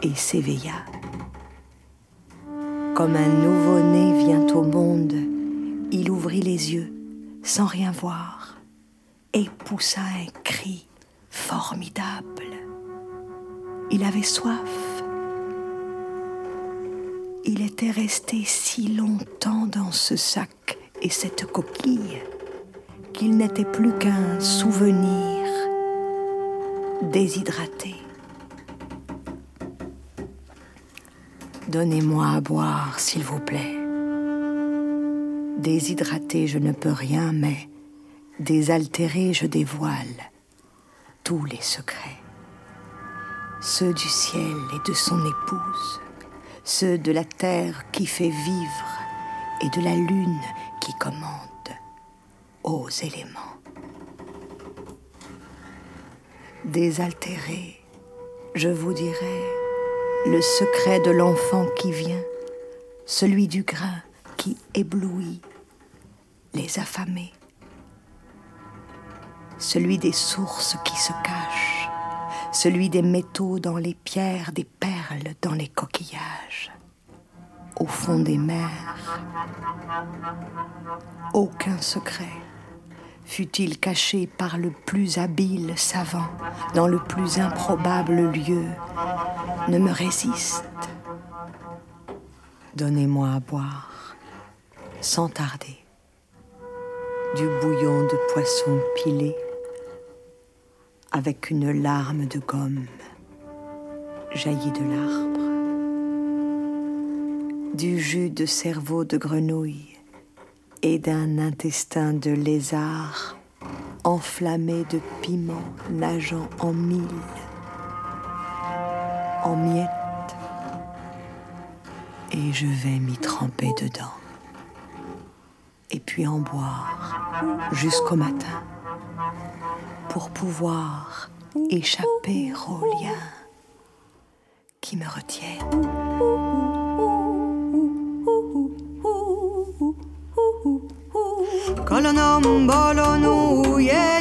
B: et s'éveilla. Comme un nouveau-né vient au monde, il ouvrit les yeux sans rien voir et poussa un cri formidable. Il avait soif. Il était resté si longtemps dans ce sac et cette coquille qu'il n'était plus qu'un souvenir déshydraté. Donnez-moi à boire, s'il vous plaît. Déshydraté, je ne peux rien, mais désaltéré, je dévoile tous les secrets. Ceux du ciel et de son épouse, ceux de la terre qui fait vivre et de la lune qui commande aux éléments. Désaltéré, je vous dirai le secret de l'enfant qui vient, celui du grain qui éblouit les affamés, celui des sources qui se cachent, celui des métaux dans les pierres, des perles dans les coquillages, au fond des mers. Aucun secret fut-il caché par le plus habile savant dans le plus improbable lieu, ne me résiste. Donnez-moi à boire, sans tarder, du bouillon de poisson pilé avec une larme de gomme jaillie de l'arbre, du jus de cerveau de grenouille et d'un intestin de lézard enflammé de piment nageant en mille, en miettes, et je vais m'y tremper dedans, et puis en boire jusqu'au matin pour pouvoir échapper aux liens qui me retiennent. Kolonom
G: yeah.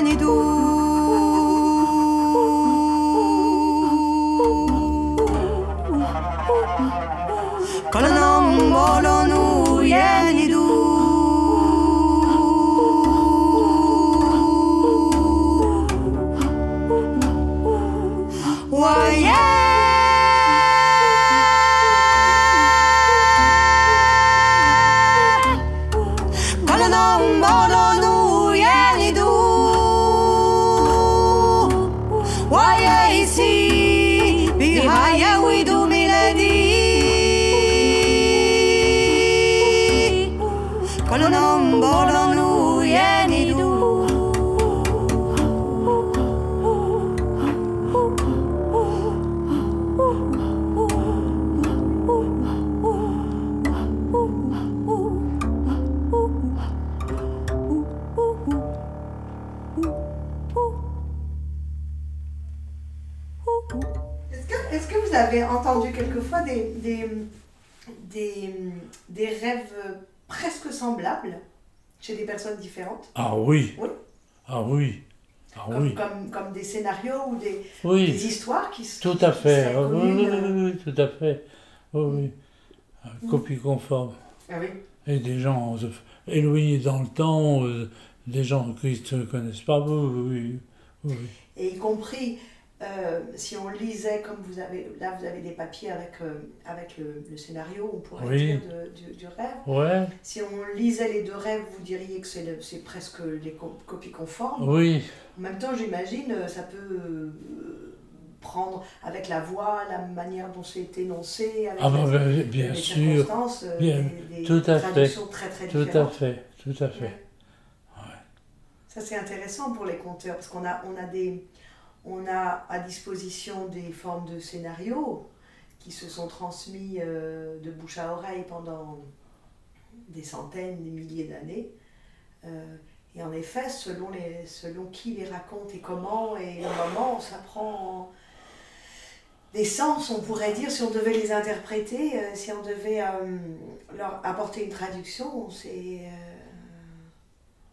A: Comme, des scénarios ou des,
G: Oui.
A: des histoires qui s-
G: Tout
A: qui
G: à fait. Ah, Oui,
A: euh,
G: oui, oui, tout à fait. Oui, oui. Ah, Copie conforme.
A: Ah oui.
G: Et des gens euh, éloignés dans le temps, euh, des gens qui ne se connaissent pas. Oui, oui. oui.
A: Et y compris, euh, si on lisait, comme vous avez, là vous avez des papiers avec, euh, avec le, le scénario, on pourrait
G: Oui.
A: dire de- du, du rêve.
G: Ouais,
A: Si on lisait les deux rêves, vous diriez que c'est presque les co- copies conformes.
G: oui.
A: En même temps, j'imagine, euh, ça peut euh, prendre avec la voix, la manière dont c'est énoncé, avec
G: Ah bah, bah, bien
A: les
G: sûr.
A: circonstances,
G: Bien,
A: des, des
G: tout à fait.
A: traductions très très
G: Tout à fait, tout à fait.
A: Ouais. Ça c'est intéressant pour les conteurs parce qu'on a, on a, des, on a à disposition des formes de scénarios qui se sont transmis euh, de bouche à oreille pendant des centaines, des milliers d'années. Euh, et en effet, selon, qui les raconte et comment et le moment, ça prend des sens, on pourrait dire, si on devait les interpréter, euh, si on devait leur apporter une traduction, c'est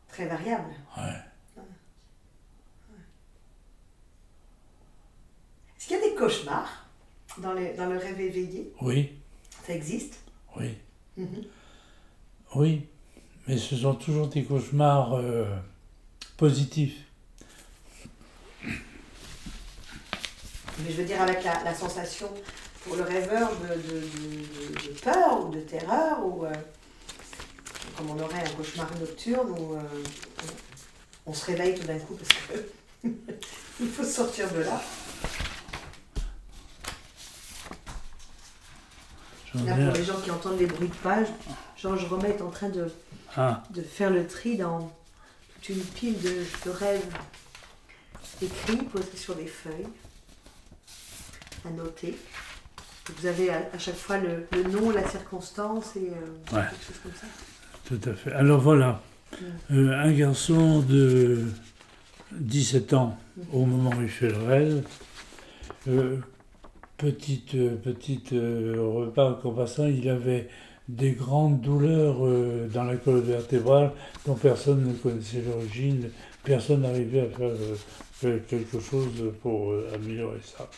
A: très variable. Est-ce qu'il y a des cauchemars dans, les, dans le rêve éveillé
D: Oui.
A: Ça existe
D: Oui. Mhm. Oui, mais ce sont toujours des cauchemars positifs.
A: Mais je veux dire avec la, sensation pour le rêveur de, peur ou de terreur, ou euh, comme on aurait un cauchemar nocturne où euh, on, se réveille tout d'un coup parce qu'il *laughs* faut sortir de là. Là, pour les gens qui entendent les bruits de page, Georges Romet est en train de, ah. de faire le tri dans toute une pile de, de rêves écrits, posés sur des feuilles à noter. Vous avez à, chaque fois le, nom, la circonstance et euh, quelque chose comme ça.
D: Tout à fait. Alors voilà, mm. euh, un garçon de 17 ans au moment où il fait le rêve, euh, petite, petite repas en passant, il avait des grandes douleurs dans la colonne vertébrale dont personne ne connaissait l'origine, personne n'arrivait à faire quelque chose pour améliorer ça.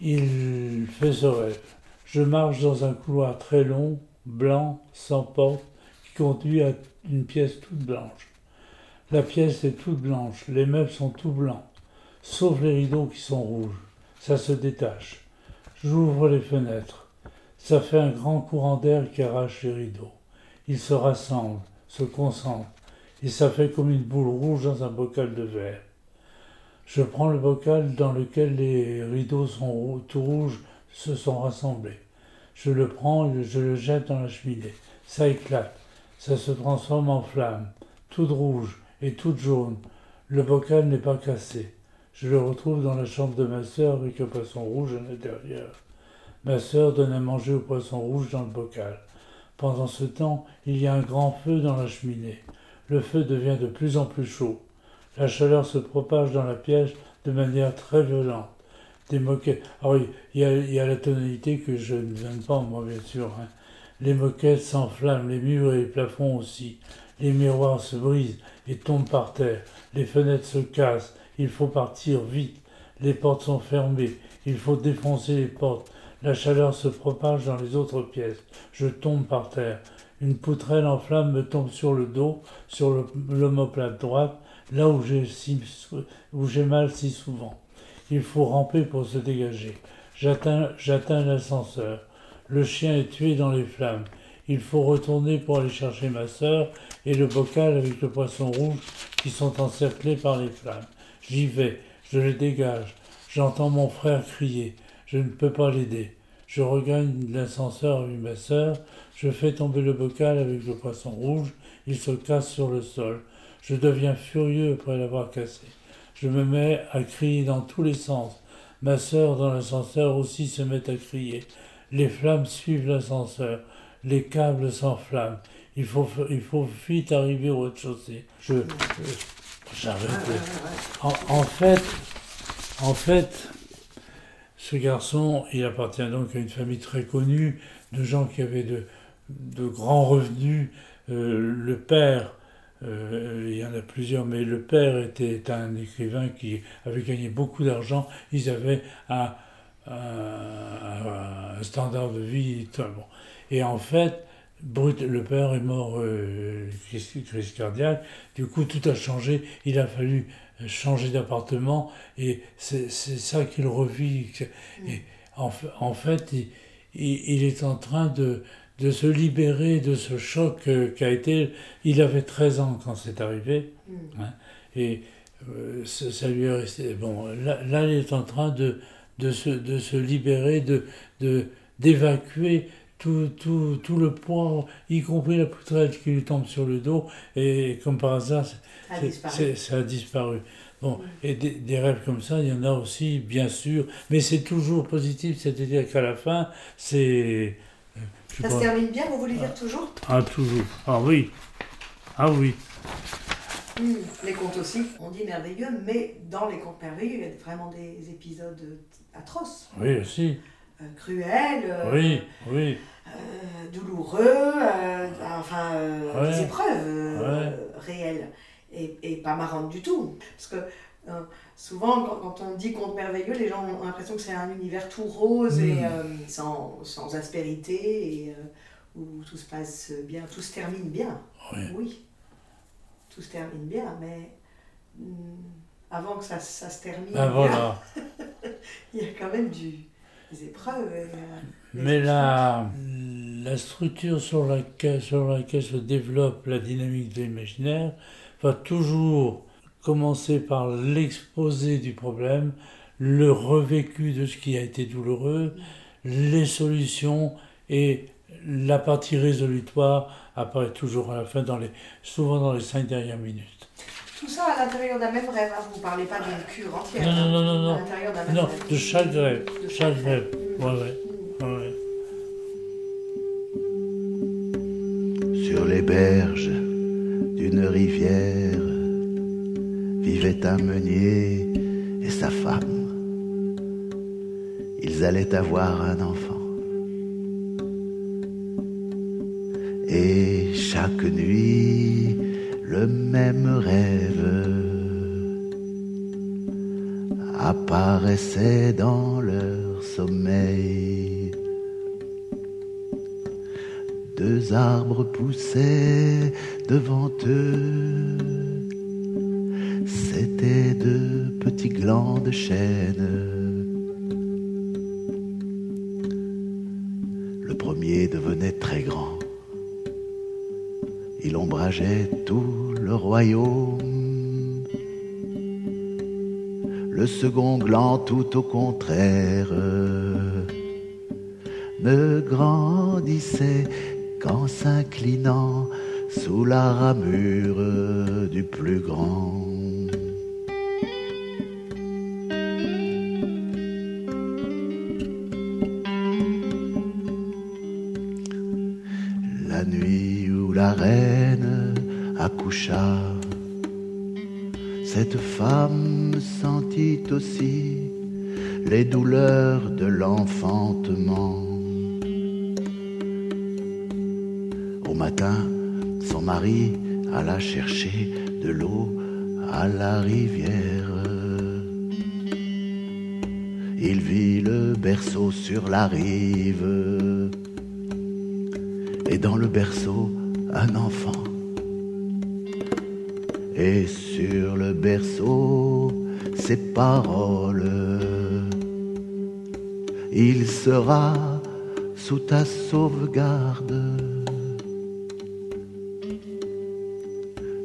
D: Il fait ce rêve. Je marche dans un couloir très long, blanc, sans porte, qui conduit à une pièce toute blanche. La pièce est toute blanche, les meubles sont tout blancs, sauf les rideaux qui sont rouges. Ça se détache. J'ouvre les fenêtres. Ça fait un grand courant d'air qui arrache les rideaux. Ils se rassemblent, se concentrent, et ça fait comme une boule rouge dans un bocal de verre. Je prends le bocal dans lequel les rideaux sont tout rouges se sont rassemblés. Je le prends et je le jette dans la cheminée. Ça éclate. Ça se transforme en flamme, toute rouge et toute jaune. Le bocal n'est pas cassé. Je le retrouve dans la chambre de ma sœur avec un poisson rouge à l'intérieur. Ma sœur donne à manger au poisson rouge dans le bocal. Pendant ce temps, il y a un grand feu dans la cheminée. Le feu devient de plus en plus chaud. La chaleur se propage dans la pièce de manière très violente. Des moquettes. Ah il y, a, la tonalité que je ne viens pas, moi, bien sûr. Hein. Les moquettes s'enflamment, les murs et les plafonds aussi. Les miroirs se brisent et tombent par terre. Les fenêtres se cassent. Il faut partir vite. Les portes sont fermées. Il faut défoncer les portes. La chaleur se propage dans les autres pièces. Je tombe par terre. Une poutrelle en flamme me tombe sur le dos, sur l'omoplate droite là où j'ai, j'ai mal si souvent. Il faut ramper pour se dégager. J'atteins l'ascenseur. Le chien est tué dans les flammes. Il faut retourner pour aller chercher ma sœur et le bocal avec le poisson rouge qui sont encerclés par les flammes. J'y vais, je les dégage. J'entends mon frère crier. Je ne peux pas l'aider. Je regagne l'ascenseur avec ma sœur. Je fais tomber le bocal avec le poisson rouge. Il se casse sur le sol. Je deviens furieux après l'avoir cassé. Je me mets à crier dans tous les sens. Ma sœur dans l'ascenseur aussi se met à crier. Les flammes suivent l'ascenseur. Les câbles s'enflamment. Il faut, il faut vite arriver au rez-de-chaussée. Je, j'arrête. En, fait, en fait, ce garçon, il appartient donc à une famille très connue de gens qui avaient de, de grands revenus. Euh, le père euh, il y en a plusieurs, mais le père était un écrivain qui avait gagné beaucoup d'argent. Ils avaient un, standard de vie. Bon. Et en fait, Brut, le père est mort, euh, crise cardiaque. Du coup, tout a changé. Il a fallu changer d'appartement et c'est ça qu'il revit. Et en, en fait, il, il, est en train de, de se libérer de ce choc euh, qu'a été. Il avait 13 ans quand c'est arrivé, mm. hein, et euh, ça, lui est resté. Bon, là, il est en train de, de, se, de se libérer, de, de, d'évacuer tout, tout, tout, le poids, y compris la poutrelle qui lui tombe sur le dos, et comme par hasard, ça a disparu. Bon, mm. et des, des, rêves comme ça, il y en a aussi, bien sûr, mais c'est toujours positif, c'est-à-dire qu'à la fin, c'est
A: ça se termine bien, vous voulez lire toujours?
D: Ah, toujours. Ah oui. Ah oui.
A: les contes aussi, on dit merveilleux, mais dans les contes merveilleux, il y a vraiment des épisodes atroce.
D: Oui, aussi.
A: Cruel.
D: oui, oui.
A: douloureux, enfin, des épreuves réelles. Et, et, pas marrantes du tout. Parce que souvent, quand, on dit conte merveilleux, les gens ont l'impression que c'est un univers tout rose et hmm. euh, sans, sans, aspérité, et euh, où tout se passe bien, tout se termine bien. Oui, tout se termine bien, mais hmm, avant que ça, ça, se termine,
D: ben voilà. *laughs*
A: il y a quand même du, épreuves. Euh,
D: mais la, la structure sur laquelle, sur laquelle se développe la dynamique de l'imaginaire va toujours commencer par l'exposé du problème, le revécu de ce qui a été douloureux, les solutions et la partie résolutoire apparaît toujours à la fin, dans les, souvent dans les cinq dernières minutes.
A: Tout ça à l'intérieur d'un même rêve, hein. vous ne parlez pas d'une cure entière.
D: Non, non, non, non.
A: non.
D: non de chaque rêve. De chaque rêve. Ouais, ouais. ouais.
H: Sur les berges d'une rivière vivait un meunier et sa femme. Ils allaient avoir un enfant. Et chaque nuit, le même rêve apparaissait dans leur sommeil. Deux arbres poussaient devant eux c'était de petits glands de chêne. Le premier devenait très grand. Il ombrageait tout le royaume. Le second gland, tout au contraire, ne grandissait qu'en s'inclinant sous la ramure du plus grand. Cette femme sentit aussi les douleurs de l'enfantement. Au matin, son mari alla chercher de l'eau à la rivière. Il vit le berceau sur la rive et dans le berceau un enfant et sur le berceau ces paroles. Il sera sous ta sauvegarde.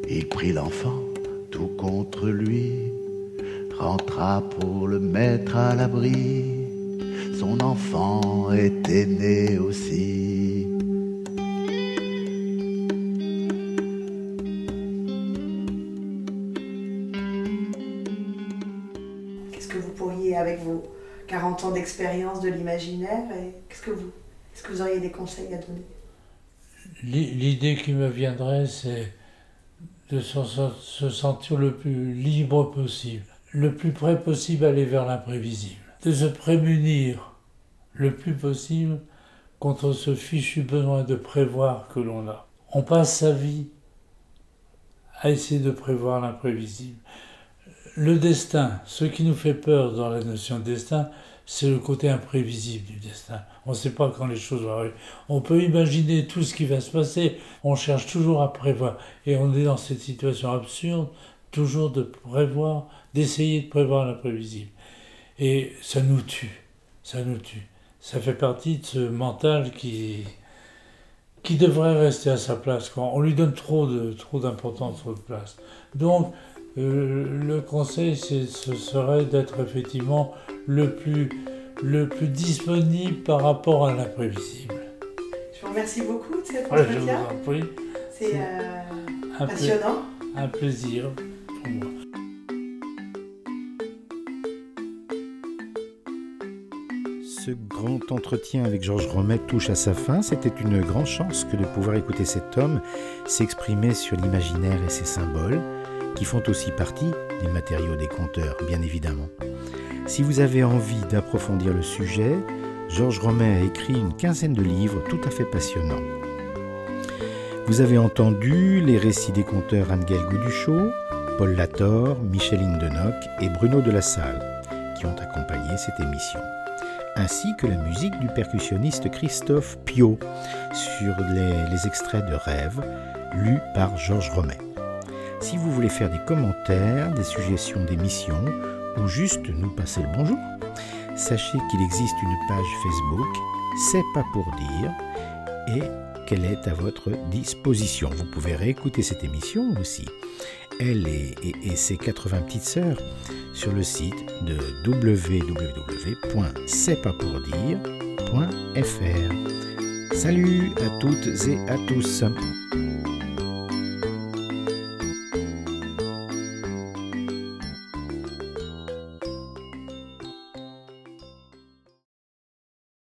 H: Il prit l'enfant tout contre lui, rentra pour le mettre à l'abri. Son enfant était né aussi.
A: D'expérience de l'imaginaire. Qu'est-ce que vous, est-ce que vous auriez des conseils à donner?
D: L'idée qui me viendrait, c'est de se sentir le plus libre possible, le plus près possible aller vers l'imprévisible, de se prémunir le plus possible contre ce fichu besoin de prévoir que l'on a. On passe sa vie à essayer de prévoir l'imprévisible. Le destin, ce qui nous fait peur dans la notion de destin, c'est le côté imprévisible du destin. On ne sait pas quand les choses vont arriver. On peut imaginer tout ce qui va se passer, on cherche toujours à prévoir. Et on est dans cette situation absurde, toujours de prévoir, d'essayer de prévoir l'imprévisible. Et ça nous tue, ça nous tue. Ça fait partie de ce mental qui, qui devrait rester à sa place. On lui donne trop de trop d'importance, trop de place. Donc, euh, le conseil, ce serait d'être effectivement le plus, le plus disponible par rapport à l'imprévisible.
A: Je vous remercie beaucoup de cette entretien. C'est
D: euh,
A: passionnant.
D: un plaisir pour moi.
C: Ce grand entretien avec Georges Romet touche à sa fin. C'était une grande chance que de pouvoir écouter cet homme s'exprimer sur l'imaginaire et ses symboles, qui font aussi partie des matériaux des conteurs, bien évidemment. Si vous avez envie d'approfondir le sujet, Georges Romain a écrit une quinzaine de livres tout à fait passionnants. Vous avez entendu les récits des conteurs Angel Gouduchot, Paul Lator, Micheline Denoc et Bruno de la Salle, qui ont accompagné cette émission, ainsi que la musique du percussionniste Christophe Pio sur les, extraits de Rêve, lus par Georges Romain. Si vous voulez faire des commentaires, des suggestions d'émissions, ou juste nous passer le bonjour, sachez qu'il existe une page Facebook, C'est pas pour dire, et qu'elle est à votre disposition. Vous pouvez réécouter cette émission aussi, elle et, et, ses 80 petites sœurs, sur le site de www.c'estpaspourdire.fr. Salut à toutes et à tous.